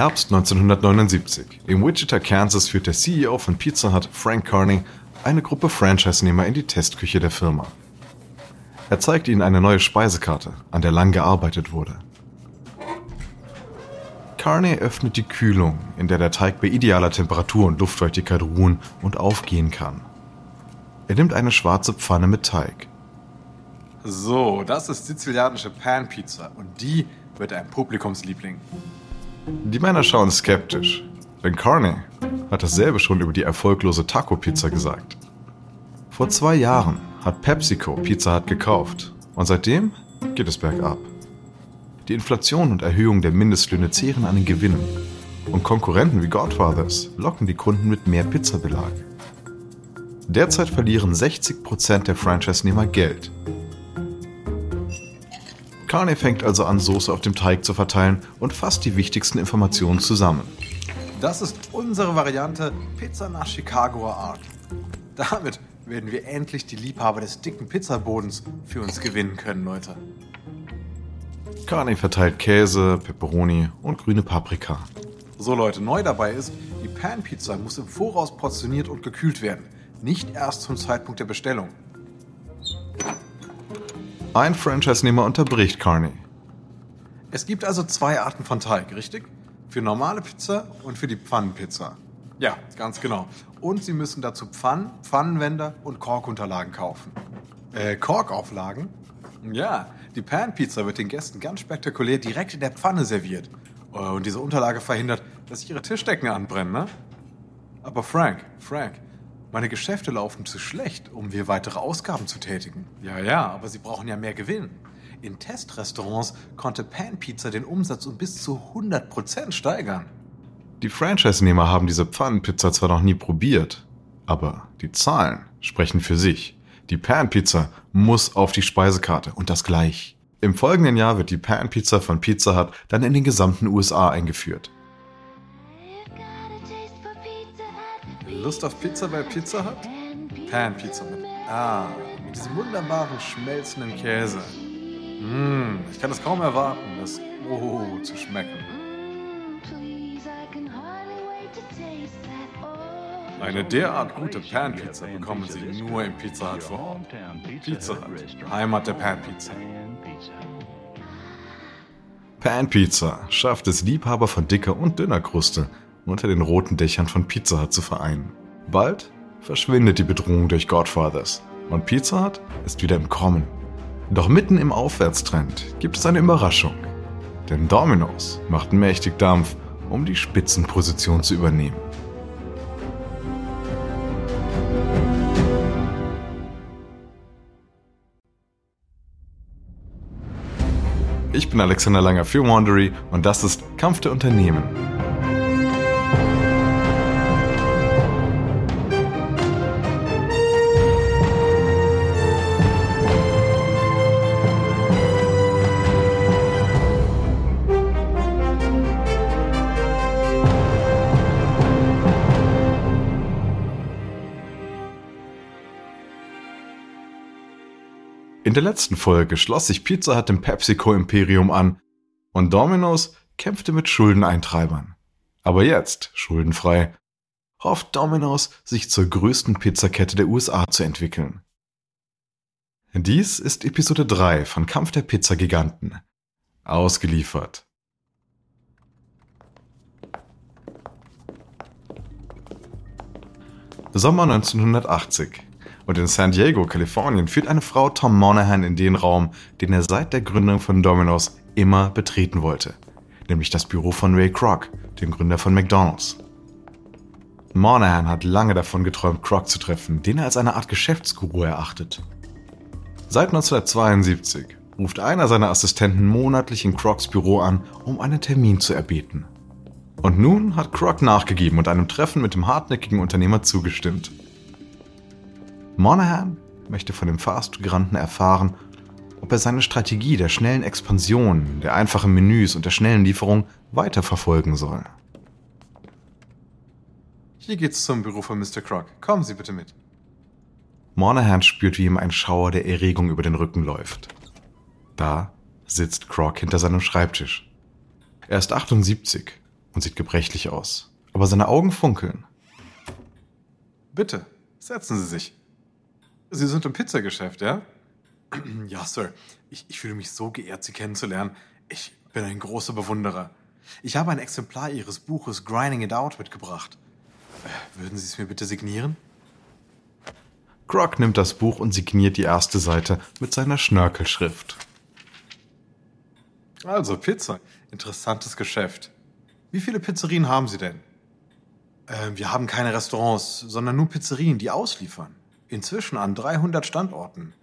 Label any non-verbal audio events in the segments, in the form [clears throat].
Herbst 1979. Im Wichita, Kansas führt der CEO von Pizza Hut, Frank Carney, eine Gruppe Franchise-Nehmer in die Testküche der Firma. Er zeigt ihnen eine neue Speisekarte, an der lang gearbeitet wurde. Carney öffnet die Kühlung, in der der Teig bei idealer Temperatur und Luftfeuchtigkeit ruhen und aufgehen kann. Er nimmt eine schwarze Pfanne mit Teig. So, das ist sizilianische Pan-Pizza und die wird ein Publikumsliebling. Die Männer schauen skeptisch, denn Carney hat dasselbe schon über die erfolglose Taco-Pizza gesagt. Vor zwei Jahren hat PepsiCo Pizza Hut gekauft und seitdem geht es bergab. Die Inflation und Erhöhung der Mindestlöhne zehren an den Gewinnen und Konkurrenten wie Godfathers locken die Kunden mit mehr Pizzabelag. Derzeit verlieren 60% der Franchise-Nehmer Geld. Carney fängt also an, Soße auf dem Teig zu verteilen und fasst die wichtigsten Informationen zusammen. Das ist unsere Variante Pizza nach Chicagoer Art. Damit werden wir endlich die Liebhaber des dicken Pizzabodens für uns gewinnen können, Leute. Carney verteilt Käse, Peperoni und grüne Paprika. So Leute, neu dabei ist, die Pan-Pizza muss im Voraus portioniert und gekühlt werden. Nicht erst zum Zeitpunkt der Bestellung. Ein Franchise-Nehmer unterbricht Carney. Es gibt also zwei Arten von Teig, richtig? Für normale Pizza und für die Pfannenpizza. Ja, ganz genau. Und Sie müssen dazu Pfannen, Pfannenwender und Korkunterlagen kaufen. Äh, Korkauflagen? Ja, die Pan-Pizza wird den Gästen ganz spektakulär direkt in der Pfanne serviert. Äh, Und diese Unterlage verhindert, dass ihre Tischdecken anbrennen, ne? Aber Frank, Frank, meine Geschäfte laufen zu schlecht, um wir weitere Ausgaben zu tätigen. Ja, ja, aber Sie brauchen ja mehr Gewinn. In Testrestaurants konnte Pan Pizza den Umsatz um bis zu 100% steigern. Die Franchise-Nehmer haben diese Pfannenpizza zwar noch nie probiert, aber die Zahlen sprechen für sich. Die Pan-Pizza muss auf die Speisekarte und das gleich. Im folgenden Jahr wird die Pan-Pizza von Pizza Hut dann in den gesamten USA eingeführt. Lust auf Pizza bei Pizza Hut? Pan Pizza mit Ah, mit diesem wunderbaren schmelzenden Käse. Mmh, ich kann es kaum erwarten, das Oh zu schmecken. Eine derart gute Pan-Pizza bekommen Sie nur im Pizza Hut vor Ort. Pizza Hut, Heimat der Pan-Pizza. Pan-Pizza schafft es Liebhaber von dicker und dünner Kruste unter den roten Dächern von Pizza Hut zu vereinen. Bald verschwindet die Bedrohung durch Godfathers und Pizza Hut ist wieder im Kommen. Doch mitten im Aufwärtstrend gibt es eine Überraschung. Denn Domino's macht mächtig Dampf, um die Spitzenposition zu übernehmen. Ich bin Alexander Langer für Wandery und das ist Kampf der Unternehmen. In der letzten Folge schloss sich Pizza Hut dem PepsiCo-Imperium an und Domino's kämpfte mit Schuldeneintreibern. Aber jetzt, schuldenfrei, hofft Domino's, sich zur größten Pizzakette der USA zu entwickeln. Dies ist Episode 3 von Kampf der Pizzagiganten. Ausgeliefert. Sommer 1980. Und in San Diego, Kalifornien, führt eine Frau Tom Monahan in den Raum, den er seit der Gründung von Domino's immer betreten wollte. Nämlich das Büro von Ray Kroc, dem Gründer von McDonald's. Monahan hat lange davon geträumt, Kroc zu treffen, den er als eine Art Geschäftsguru erachtet. Seit 1972 ruft einer seiner Assistenten monatlich in Crocs Büro an, um einen Termin zu erbeten. Und nun hat Kroc nachgegeben und einem Treffen mit dem hartnäckigen Unternehmer zugestimmt. Monahan möchte von dem Fast-Giganten erfahren, ob er seine Strategie der schnellen Expansion, der einfachen Menüs und der schnellen Lieferung weiterverfolgen soll. Hier geht's zum Büro von Mr. Croc. Kommen Sie bitte mit. Monahan spürt, wie ihm ein Schauer der Erregung über den Rücken läuft. Da sitzt Croc hinter seinem Schreibtisch. Er ist 78 und und sieht gebrechlich aus. Aber seine Augen funkeln. Bitte, setzen Sie sich. Sie sind im Pizzageschäft, ja? [clears throat] Ja, Sir. Ich, ich fühle mich so geehrt, Sie kennenzulernen. Ich bin ein großer Bewunderer. Ich habe ein Exemplar Ihres Buches Grinding It Out mitgebracht. Äh, würden Sie es mir bitte signieren? Croc nimmt das Buch und signiert die erste Seite mit seiner Schnörkelschrift. Also, Pizza. Interessantes Geschäft. Wie viele Pizzerien haben Sie denn? Äh, wir haben keine Restaurants, sondern nur Pizzerien, die ausliefern. Inzwischen an 300 Standorten.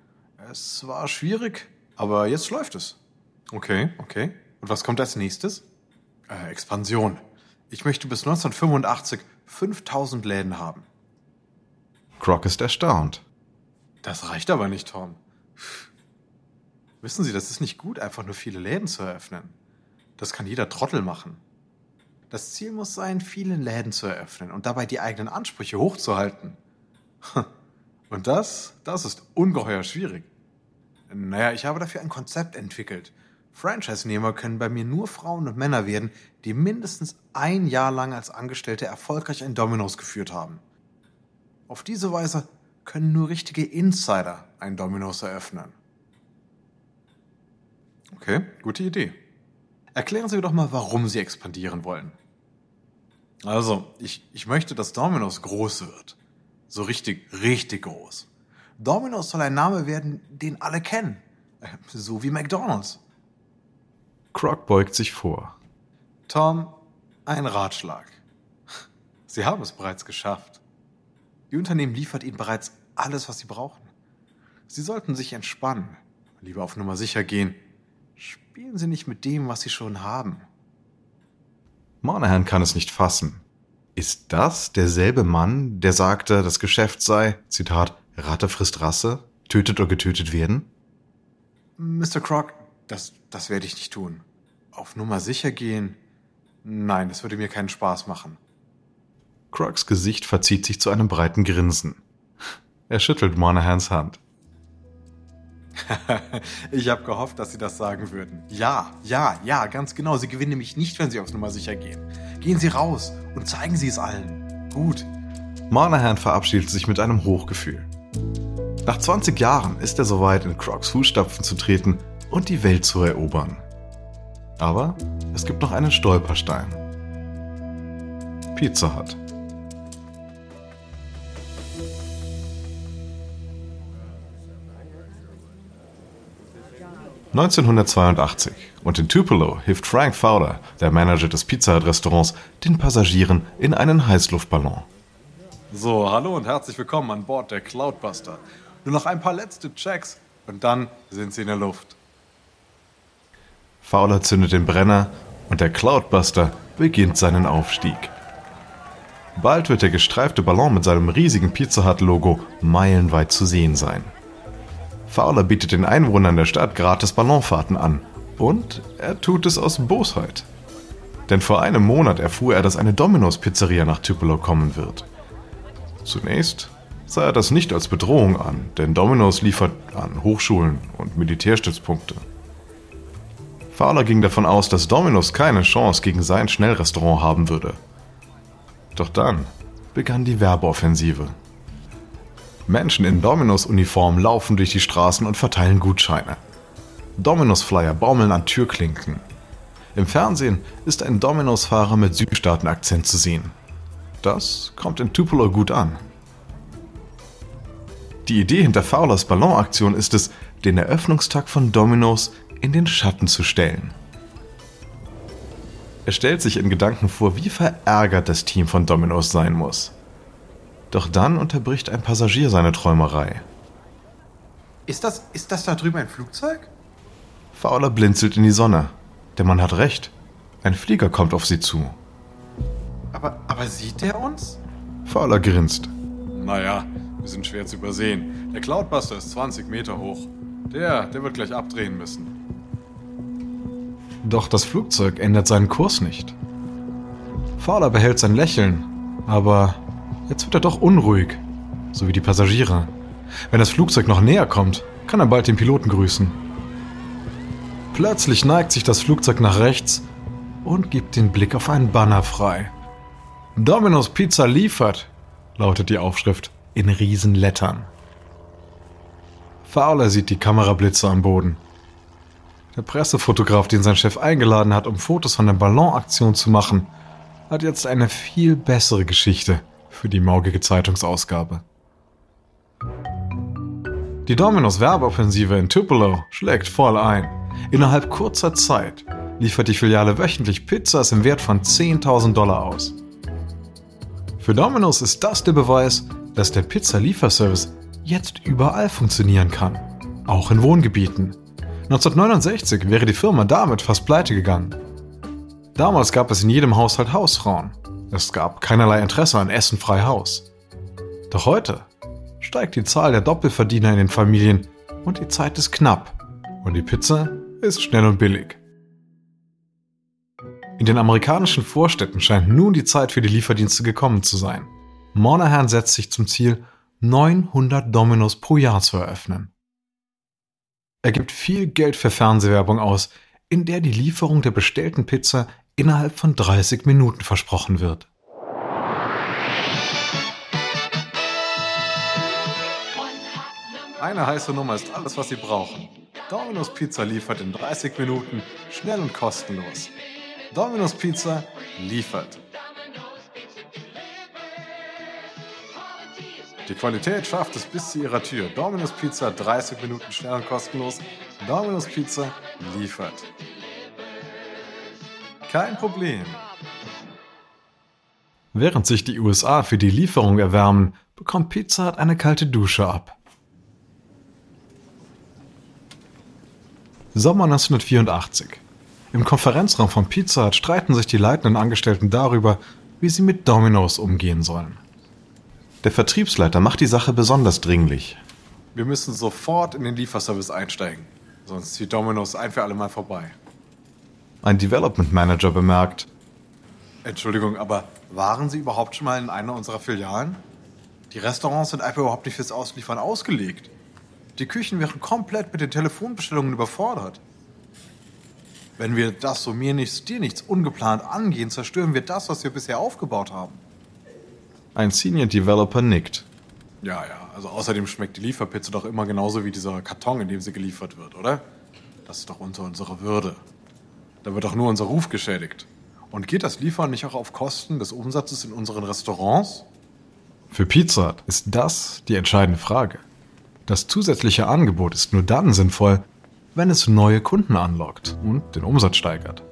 Es war schwierig, aber jetzt läuft es. Okay, okay. Und was kommt als nächstes? Äh, Expansion. Ich möchte bis 1985 5000 Läden haben. Croc ist erstaunt. Das reicht aber nicht, Tom. Wissen Sie, das ist nicht gut, einfach nur viele Läden zu eröffnen. Das kann jeder Trottel machen. Das Ziel muss sein, viele Läden zu eröffnen und dabei die eigenen Ansprüche hochzuhalten. [laughs] Und das, das ist ungeheuer schwierig. Naja, ich habe dafür ein Konzept entwickelt. Franchise-Nehmer können bei mir nur Frauen und Männer werden, die mindestens ein Jahr lang als Angestellte erfolgreich ein Dominos geführt haben. Auf diese Weise können nur richtige Insider ein Dominos eröffnen. Okay, gute Idee. Erklären Sie mir doch mal, warum Sie expandieren wollen. Also, ich, ich möchte, dass Dominos groß wird. So richtig, richtig groß. Dominos soll ein Name werden, den alle kennen. Äh, so wie McDonald's. Croc beugt sich vor. Tom, ein Ratschlag. Sie haben es bereits geschafft. Ihr Unternehmen liefert Ihnen bereits alles, was Sie brauchen. Sie sollten sich entspannen, lieber auf Nummer sicher gehen. Spielen Sie nicht mit dem, was Sie schon haben. Monahan kann es nicht fassen. Ist das derselbe Mann, der sagte, das Geschäft sei, Zitat, Ratte frisst Rasse, tötet oder getötet werden? Mr. Croc, das, das werde ich nicht tun. Auf Nummer sicher gehen? Nein, das würde mir keinen Spaß machen. Crocs Gesicht verzieht sich zu einem breiten Grinsen. Er schüttelt Monahans Hand. [laughs] ich habe gehofft, dass Sie das sagen würden. Ja, ja, ja, ganz genau. Sie gewinnen nämlich nicht, wenn Sie auf Nummer sicher gehen. Gehen Sie raus und zeigen Sie es allen. Gut. Monahan verabschiedet sich mit einem Hochgefühl. Nach 20 Jahren ist er soweit, in Crocs Fußstapfen zu treten und die Welt zu erobern. Aber es gibt noch einen Stolperstein. Pizza Hut. ...1982 und in Tupelo hilft Frank Fowler, der Manager des Pizza Hut Restaurants, den Passagieren in einen Heißluftballon. So, hallo und herzlich willkommen an Bord der Cloudbuster. Nur noch ein paar letzte Checks und dann sind sie in der Luft. Fowler zündet den Brenner und der Cloudbuster beginnt seinen Aufstieg. Bald wird der gestreifte Ballon mit seinem riesigen Pizza Hut Logo meilenweit zu sehen sein. Fowler bietet den Einwohnern der Stadt gratis Ballonfahrten an und er tut es aus Bosheit. Denn vor einem Monat erfuhr er, dass eine Domino's Pizzeria nach Tupelo kommen wird. Zunächst sah er das nicht als Bedrohung an, denn Domino's liefert an Hochschulen und Militärstützpunkte. Fowler ging davon aus, dass Domino's keine Chance gegen sein Schnellrestaurant haben würde. Doch dann begann die Werbeoffensive. Menschen in Domino's Uniform laufen durch die Straßen und verteilen Gutscheine. Domino's Flyer baumeln an Türklinken. Im Fernsehen ist ein Domino's Fahrer mit Südstaaten-Akzent zu sehen. Das kommt in Tupelo gut an. Die Idee hinter Fowlers Ballonaktion ist es, den Eröffnungstag von Domino's in den Schatten zu stellen. Er stellt sich in Gedanken vor, wie verärgert das Team von Domino's sein muss. Doch dann unterbricht ein Passagier seine Träumerei. Ist das, ist das da drüben ein Flugzeug? Fowler blinzelt in die Sonne. Der Mann hat recht. Ein Flieger kommt auf sie zu. Aber, aber sieht der uns? Fowler grinst. Naja, wir sind schwer zu übersehen. Der Cloudbuster ist 20 Meter hoch. Der, der wird gleich abdrehen müssen. Doch das Flugzeug ändert seinen Kurs nicht. Fowler behält sein Lächeln, aber jetzt wird er doch unruhig, so wie die Passagiere. Wenn das Flugzeug noch näher kommt, kann er bald den Piloten grüßen. Plötzlich neigt sich das Flugzeug nach rechts und gibt den Blick auf einen Banner frei. Domino's Pizza liefert, lautet die Aufschrift in Riesenlettern. Fowler sieht die Kamerablitze am Boden. Der Pressefotograf, den sein Chef eingeladen hat, um Fotos von der Ballonaktion zu machen, hat jetzt eine viel bessere Geschichte für die morgige Zeitungsausgabe. Die Domino's Werbeoffensive in Tupelo schlägt voll ein. Innerhalb kurzer Zeit liefert die Filiale wöchentlich Pizzas im Wert von 10.000 Dollar aus. Für Domino's ist das der Beweis, dass der Pizza-Lieferservice jetzt überall funktionieren kann, auch in Wohngebieten. 1969 wäre die Firma damit fast pleite gegangen. Damals gab es in jedem Haushalt Hausfrauen. Es gab keinerlei Interesse an Essen frei Haus. Doch heute steigt die Zahl der Doppelverdiener in den Familien und die Zeit ist knapp und die Pizza ist schnell und billig. In den amerikanischen Vorstädten scheint nun die Zeit für die Lieferdienste gekommen zu sein. Monahan setzt sich zum Ziel, 900 Dominos pro Jahr zu eröffnen. Er gibt viel Geld für Fernsehwerbung aus, in der die Lieferung der bestellten Pizza innerhalb von 30 Minuten versprochen wird. Eine heiße Nummer ist alles, was Sie brauchen. Domino's Pizza liefert in 30 Minuten, schnell und kostenlos. Domino's Pizza liefert. Die Qualität schafft es bis zu ihrer Tür. Domino's Pizza 30 Minuten schnell und kostenlos. Domino's Pizza liefert. Kein Problem. Während sich die USA für die Lieferung erwärmen, bekommt Pizza Hut eine kalte Dusche ab. Sommer 1984. Im Konferenzraum von Pizza Hut streiten sich die leitenden Angestellten darüber, wie sie mit Domino's umgehen sollen. Der Vertriebsleiter macht die Sache besonders dringlich. Wir müssen sofort in den Lieferservice einsteigen, sonst zieht Domino's ein für alle Mal vorbei. Ein Development Manager bemerkt, Entschuldigung, aber waren Sie überhaupt schon mal in einer unserer Filialen? Die Restaurants sind einfach überhaupt nicht fürs Ausliefern ausgelegt. Die Küchen wären komplett mit den Telefonbestellungen überfordert. Wenn wir das so mir nichts, dir nichts ungeplant angehen, zerstören wir das, was wir bisher aufgebaut haben. ein Senior Developer nickt. Ja, ja. Also außerdem schmeckt die Lieferpizza doch immer genauso wie dieser Karton, in dem sie geliefert wird, oder? Das ist doch unter unserer Würde. Da wird doch nur unser Ruf geschädigt. Und geht das Liefern nicht auch auf Kosten des Umsatzes in unseren Restaurants? Für Pizza ist das die entscheidende Frage. Das zusätzliche Angebot ist nur dann sinnvoll, wenn es neue Kunden anlockt und den Umsatz steigert.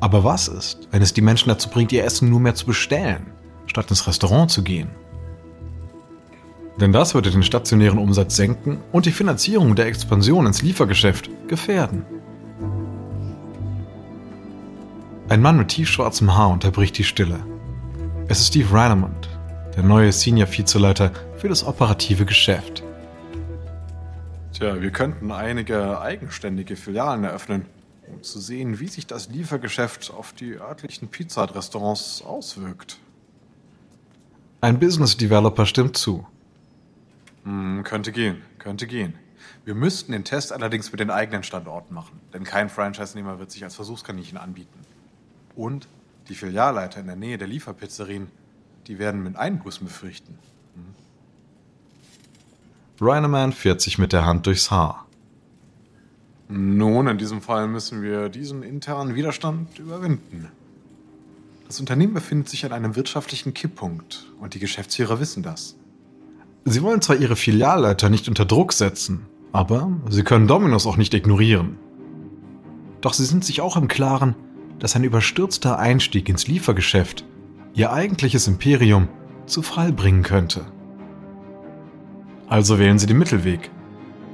Aber was ist, wenn es die Menschen dazu bringt, ihr Essen nur mehr zu bestellen, statt ins Restaurant zu gehen? Denn das würde den stationären Umsatz senken und die Finanzierung der Expansion ins Liefergeschäft gefährden. Ein Mann mit tiefschwarzem Haar unterbricht die Stille. Es ist Steve Reinemund, der neue Senior-Vizeleiter für das operative Geschäft. Tja, wir könnten einige eigenständige Filialen eröffnen, um zu sehen, wie sich das Liefergeschäft auf die örtlichen Pizza-Restaurants auswirkt. Ein Business Developer stimmt zu. Hm, könnte gehen, könnte gehen. Wir müssten den Test allerdings mit den eigenen Standorten machen, denn kein Franchise-Nehmer wird sich als Versuchskaninchen anbieten. Und die Filialleiter in der Nähe der Lieferpizzerien, die werden mit Einbußen befürchten. Reineman fährt sich mit der Hand durchs Haar. Nun, in diesem Fall müssen wir diesen internen Widerstand überwinden. Das Unternehmen befindet sich an einem wirtschaftlichen Kipppunkt und die Geschäftsführer wissen das. Sie wollen zwar ihre Filialleiter nicht unter Druck setzen, aber sie können Dominos auch nicht ignorieren. Doch sie sind sich auch im Klaren, dass ein überstürzter Einstieg ins Liefergeschäft ihr eigentliches Imperium zu Fall bringen könnte. Also wählen sie den Mittelweg.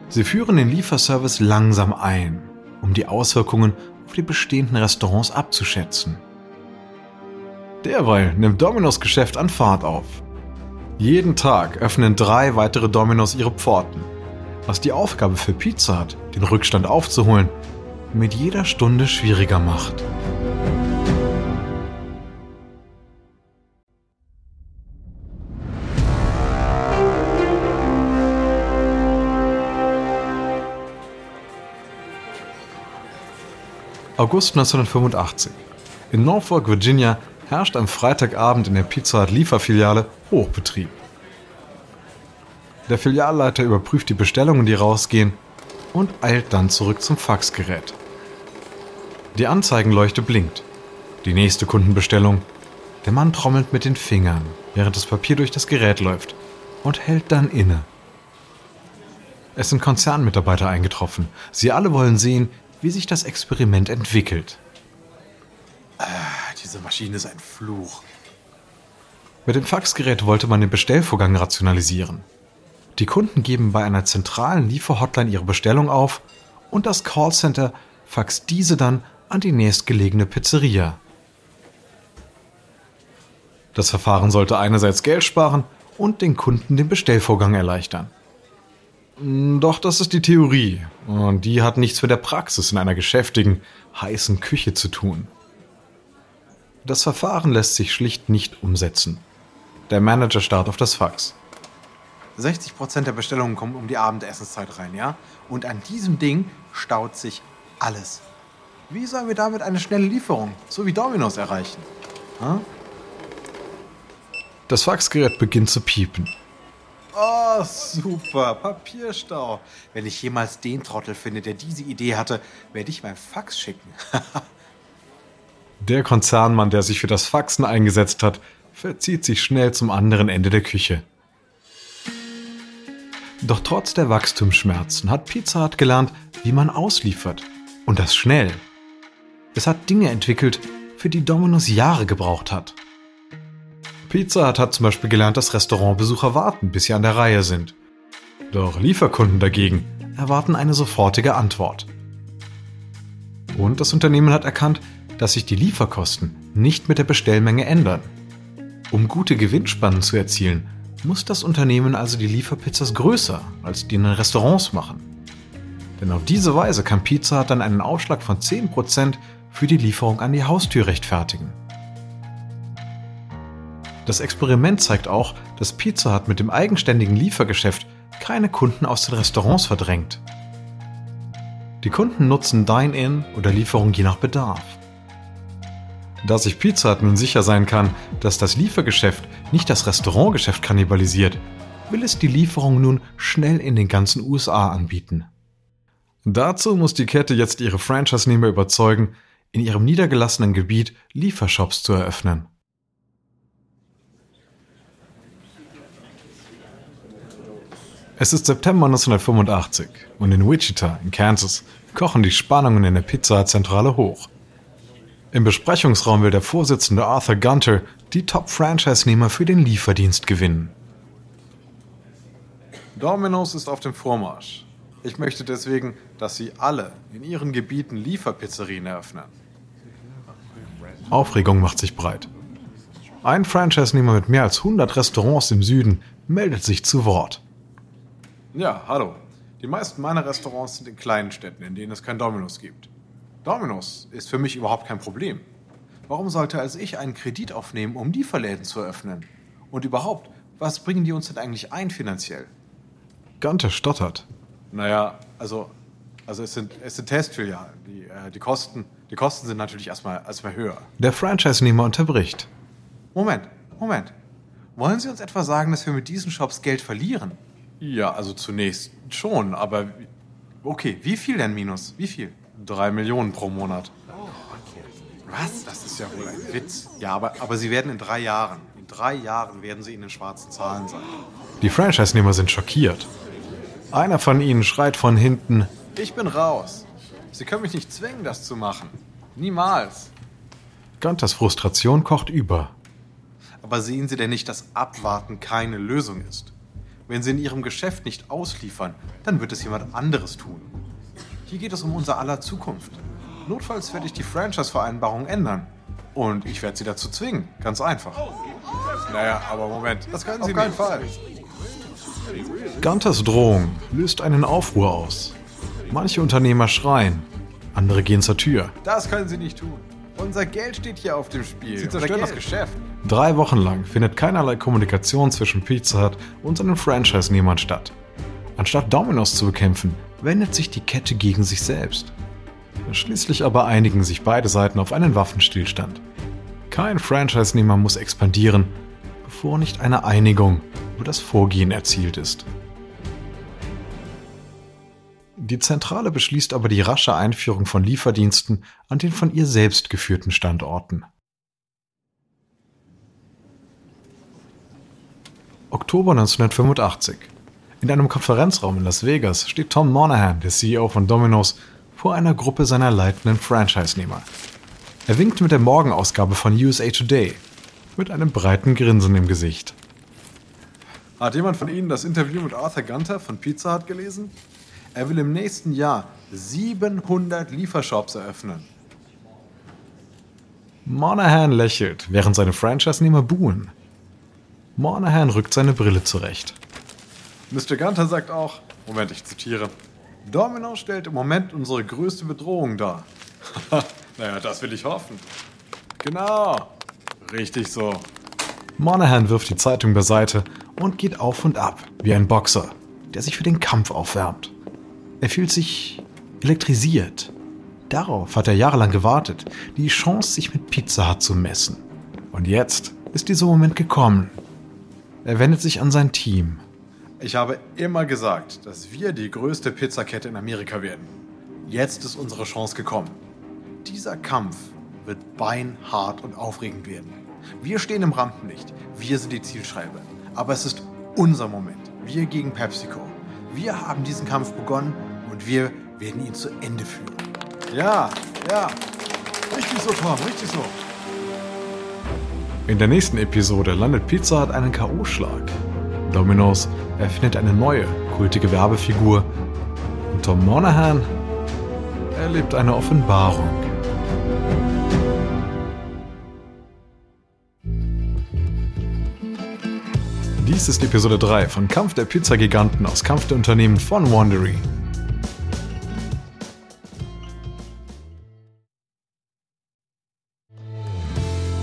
Sie führen den Lieferservice langsam ein, um die Auswirkungen auf die bestehenden Restaurants abzuschätzen. Derweil nimmt Dominos Geschäft an Fahrt auf. Jeden Tag öffnen drei weitere Dominos ihre Pforten, was die Aufgabe für Pizza Hut, den Rückstand aufzuholen, mit jeder Stunde schwieriger macht. August 1985. In Norfolk, Virginia herrscht am Freitagabend in der Pizza Hut Lieferfiliale Hochbetrieb. Der Filialleiter überprüft die Bestellungen, die rausgehen und eilt dann zurück zum Faxgerät. Die Anzeigenleuchte blinkt. Die nächste Kundenbestellung. Der Mann trommelt mit den Fingern, während das Papier durch das Gerät läuft und hält dann inne. Es sind Konzernmitarbeiter eingetroffen. Sie alle wollen sehen, wie sich das Experiment entwickelt. Ah, diese Maschine ist ein Fluch. Mit dem Faxgerät wollte man den Bestellvorgang rationalisieren. Die Kunden geben bei einer zentralen Lieferhotline ihre Bestellung auf und das Callcenter faxt diese dann an die nächstgelegene Pizzeria. Das Verfahren sollte einerseits Geld sparen und den Kunden den Bestellvorgang erleichtern. Doch das ist die Theorie und die hat nichts mit der Praxis in einer geschäftigen, heißen Küche zu tun. Das Verfahren lässt sich schlicht nicht umsetzen. Der Manager starrt auf das Fax. 60% der Bestellungen kommen um die Abendessenszeit rein, ja? Und an diesem Ding staut sich alles. Wie sollen wir damit eine schnelle Lieferung, so wie Dominos, erreichen? Hm? Das Faxgerät beginnt zu piepen. Oh, super. Papierstau. Wenn ich jemals den Trottel finde, der diese Idee hatte, werde ich mein Fax schicken. [laughs] der Konzernmann, der sich für das Faxen eingesetzt hat, verzieht sich schnell zum anderen Ende der Küche. Doch trotz der Wachstumsschmerzen hat Pizza Hut gelernt, wie man ausliefert. Und das schnell. Es hat Dinge entwickelt, für die Domino's Jahre gebraucht hat. Pizza Hut hat zum Beispiel gelernt, dass Restaurantbesucher warten, bis sie an der Reihe sind. Doch Lieferkunden dagegen erwarten eine sofortige Antwort. Und das Unternehmen hat erkannt, dass sich die Lieferkosten nicht mit der Bestellmenge ändern. Um gute Gewinnspannen zu erzielen, muss das Unternehmen also die Lieferpizzas größer als die in den Restaurants machen. Denn auf diese Weise kann Pizza dann einen Aufschlag von 10% für die Lieferung an die Haustür rechtfertigen. Das Experiment zeigt auch, dass Pizza Hut mit dem eigenständigen Liefergeschäft keine Kunden aus den Restaurants verdrängt. Die Kunden nutzen Dine-In oder Lieferung je nach Bedarf. Da sich Pizza Hut nun sicher sein kann, dass das Liefergeschäft nicht das Restaurantgeschäft kannibalisiert, will es die Lieferung nun schnell in den ganzen USA anbieten. Dazu muss die Kette jetzt ihre Franchise-Nehmer überzeugen, in ihrem niedergelassenen Gebiet Liefershops zu eröffnen. Es ist September 1985 und in Wichita in Kansas kochen die Spannungen in der Pizza-Zentrale hoch. Im Besprechungsraum will der Vorsitzende Arthur Gunter die Top-Franchise-Nehmer für den Lieferdienst gewinnen. Domino's ist auf dem Vormarsch. Ich möchte deswegen, dass Sie alle in Ihren Gebieten Lieferpizzerien eröffnen. Aufregung macht sich breit. Ein Franchise-Nehmer mit mehr als 100 Restaurants im Süden meldet sich zu Wort. Ja, hallo. Die meisten meiner Restaurants sind in kleinen Städten, in denen es kein Domino's gibt. Domino's ist für mich überhaupt kein Problem. Warum sollte also ich einen Kredit aufnehmen, um Lieferläden zu eröffnen? Und überhaupt, was bringen die uns denn eigentlich ein finanziell? Gante stottert. Naja, also, also es sind, es sind Testfilialen. Die, äh, die, Kosten, die Kosten sind natürlich erstmal, erstmal höher. Der Franchise-Nehmer unterbricht. Moment, Moment. Wollen Sie uns etwa sagen, dass wir mit diesen Shops Geld verlieren? Ja, also zunächst schon, aber okay, wie viel denn minus? Wie viel? Drei Millionen pro Monat. Was? Das ist ja wohl ein Witz. Ja, aber, aber Sie werden in drei Jahren, in drei Jahren werden Sie in den schwarzen Zahlen sein. Die Franchise-Nehmer sind schockiert. Einer von ihnen schreit von hinten: Ich bin raus. Sie können mich nicht zwingen, das zu machen. Niemals. Gunters Frustration kocht über. Aber sehen Sie denn nicht, dass Abwarten keine Lösung ist? Wenn Sie in Ihrem Geschäft nicht ausliefern, dann wird es jemand anderes tun. Hier geht es um unser aller Zukunft. Notfalls werde ich die Franchise-Vereinbarung ändern. Und ich werde Sie dazu zwingen. Ganz einfach. Naja, aber Moment. Das können Sie Auf keinen Fall. Gunters Drohung löst einen Aufruhr aus. Manche Unternehmer schreien, andere gehen zur Tür. Das können Sie nicht tun. Unser Geld steht hier auf dem Spiel. Sie zerstören das Geschäft. Drei Wochen lang findet keinerlei Kommunikation zwischen Pizza Hut und seinen Franchise-Nehmern statt. Anstatt Domino's zu bekämpfen, wendet sich die Kette gegen sich selbst. Schließlich aber einigen sich beide Seiten auf einen Waffenstillstand. Kein Franchise-Nehmer muss expandieren, bevor nicht eine Einigung über das Vorgehen erzielt ist. Die Zentrale beschließt aber die rasche Einführung von Lieferdiensten an den von ihr selbst geführten Standorten. Oktober 1985. In einem Konferenzraum in Las Vegas steht Tom Monahan, der CEO von Domino's, vor einer Gruppe seiner leitenden Franchise-Nehmer. Er winkt mit der Morgenausgabe von USA Today, mit einem breiten Grinsen im Gesicht. Hat jemand von Ihnen das Interview mit Arthur Gunter von Pizza Hut gelesen? Er will im nächsten Jahr 700 Liefershops eröffnen. Monahan lächelt, während seine Franchise-Nehmer buhen. Monahan rückt seine Brille zurecht. Mr. Gunter sagt auch, Moment, ich zitiere, Domino stellt im Moment unsere größte Bedrohung dar. [laughs] naja, das will ich hoffen. Genau. Richtig so. Monahan wirft die Zeitung beiseite und geht auf und ab, wie ein Boxer, der sich für den Kampf aufwärmt. Er fühlt sich elektrisiert. Darauf hat er jahrelang gewartet, die Chance, sich mit Pizza Hut zu messen. Und jetzt ist dieser Moment gekommen. Er wendet sich an sein Team ich habe immer gesagt, dass wir die größte Pizzakette in Amerika werden. Jetzt ist unsere Chance gekommen. Dieser Kampf wird beinhart und aufregend werden. Wir stehen im Rampenlicht, wir sind die Zielscheibe. Aber es ist unser Moment. Wir gegen PepsiCo. Wir haben diesen Kampf begonnen und wir werden ihn zu Ende führen. Ja, ja. Richtig so, Tom, richtig so. In der nächsten Episode landet Pizza Hut einen K.O.-Schlag. Domino's erfindet eine neue, kultige Werbefigur und Tom Monahan erlebt eine Offenbarung. Dies ist Episode 3 von Kampf der Pizzagiganten aus Kampf der Unternehmen von Wandery.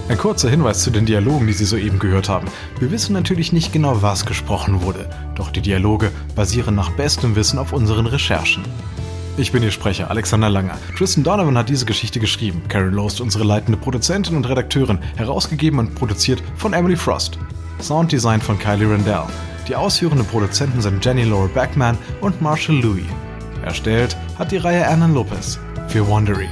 Ein kurzer Hinweis zu den Dialogen, die Sie soeben gehört haben. Wir wissen natürlich nicht genau, was gesprochen wurde, doch die Dialoge basieren nach bestem Wissen auf unseren Recherchen. Ich bin Ihr Sprecher, Alexander Langer. Tristan Donovan hat diese Geschichte geschrieben. Karen Lost, unsere leitende Produzentin und Redakteurin, herausgegeben und produziert von Emily Frost. Sounddesign von Kylie Rendell. Die ausführenden Produzenten sind Jenny Laura Backman und Marshall Louis. Erstellt hat die Reihe Annan Lopez für Wandery.